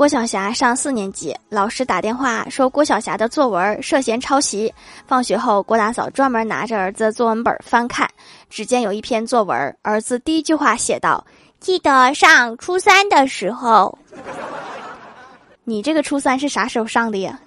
郭晓霞上四年级，老师打电话说郭晓霞的作文涉嫌抄袭。放学后，郭大嫂专门拿着儿子作文本翻看，只见有一篇作文，儿子第一句话写道：记得上初三的时候，你这个初三是啥时候上的呀？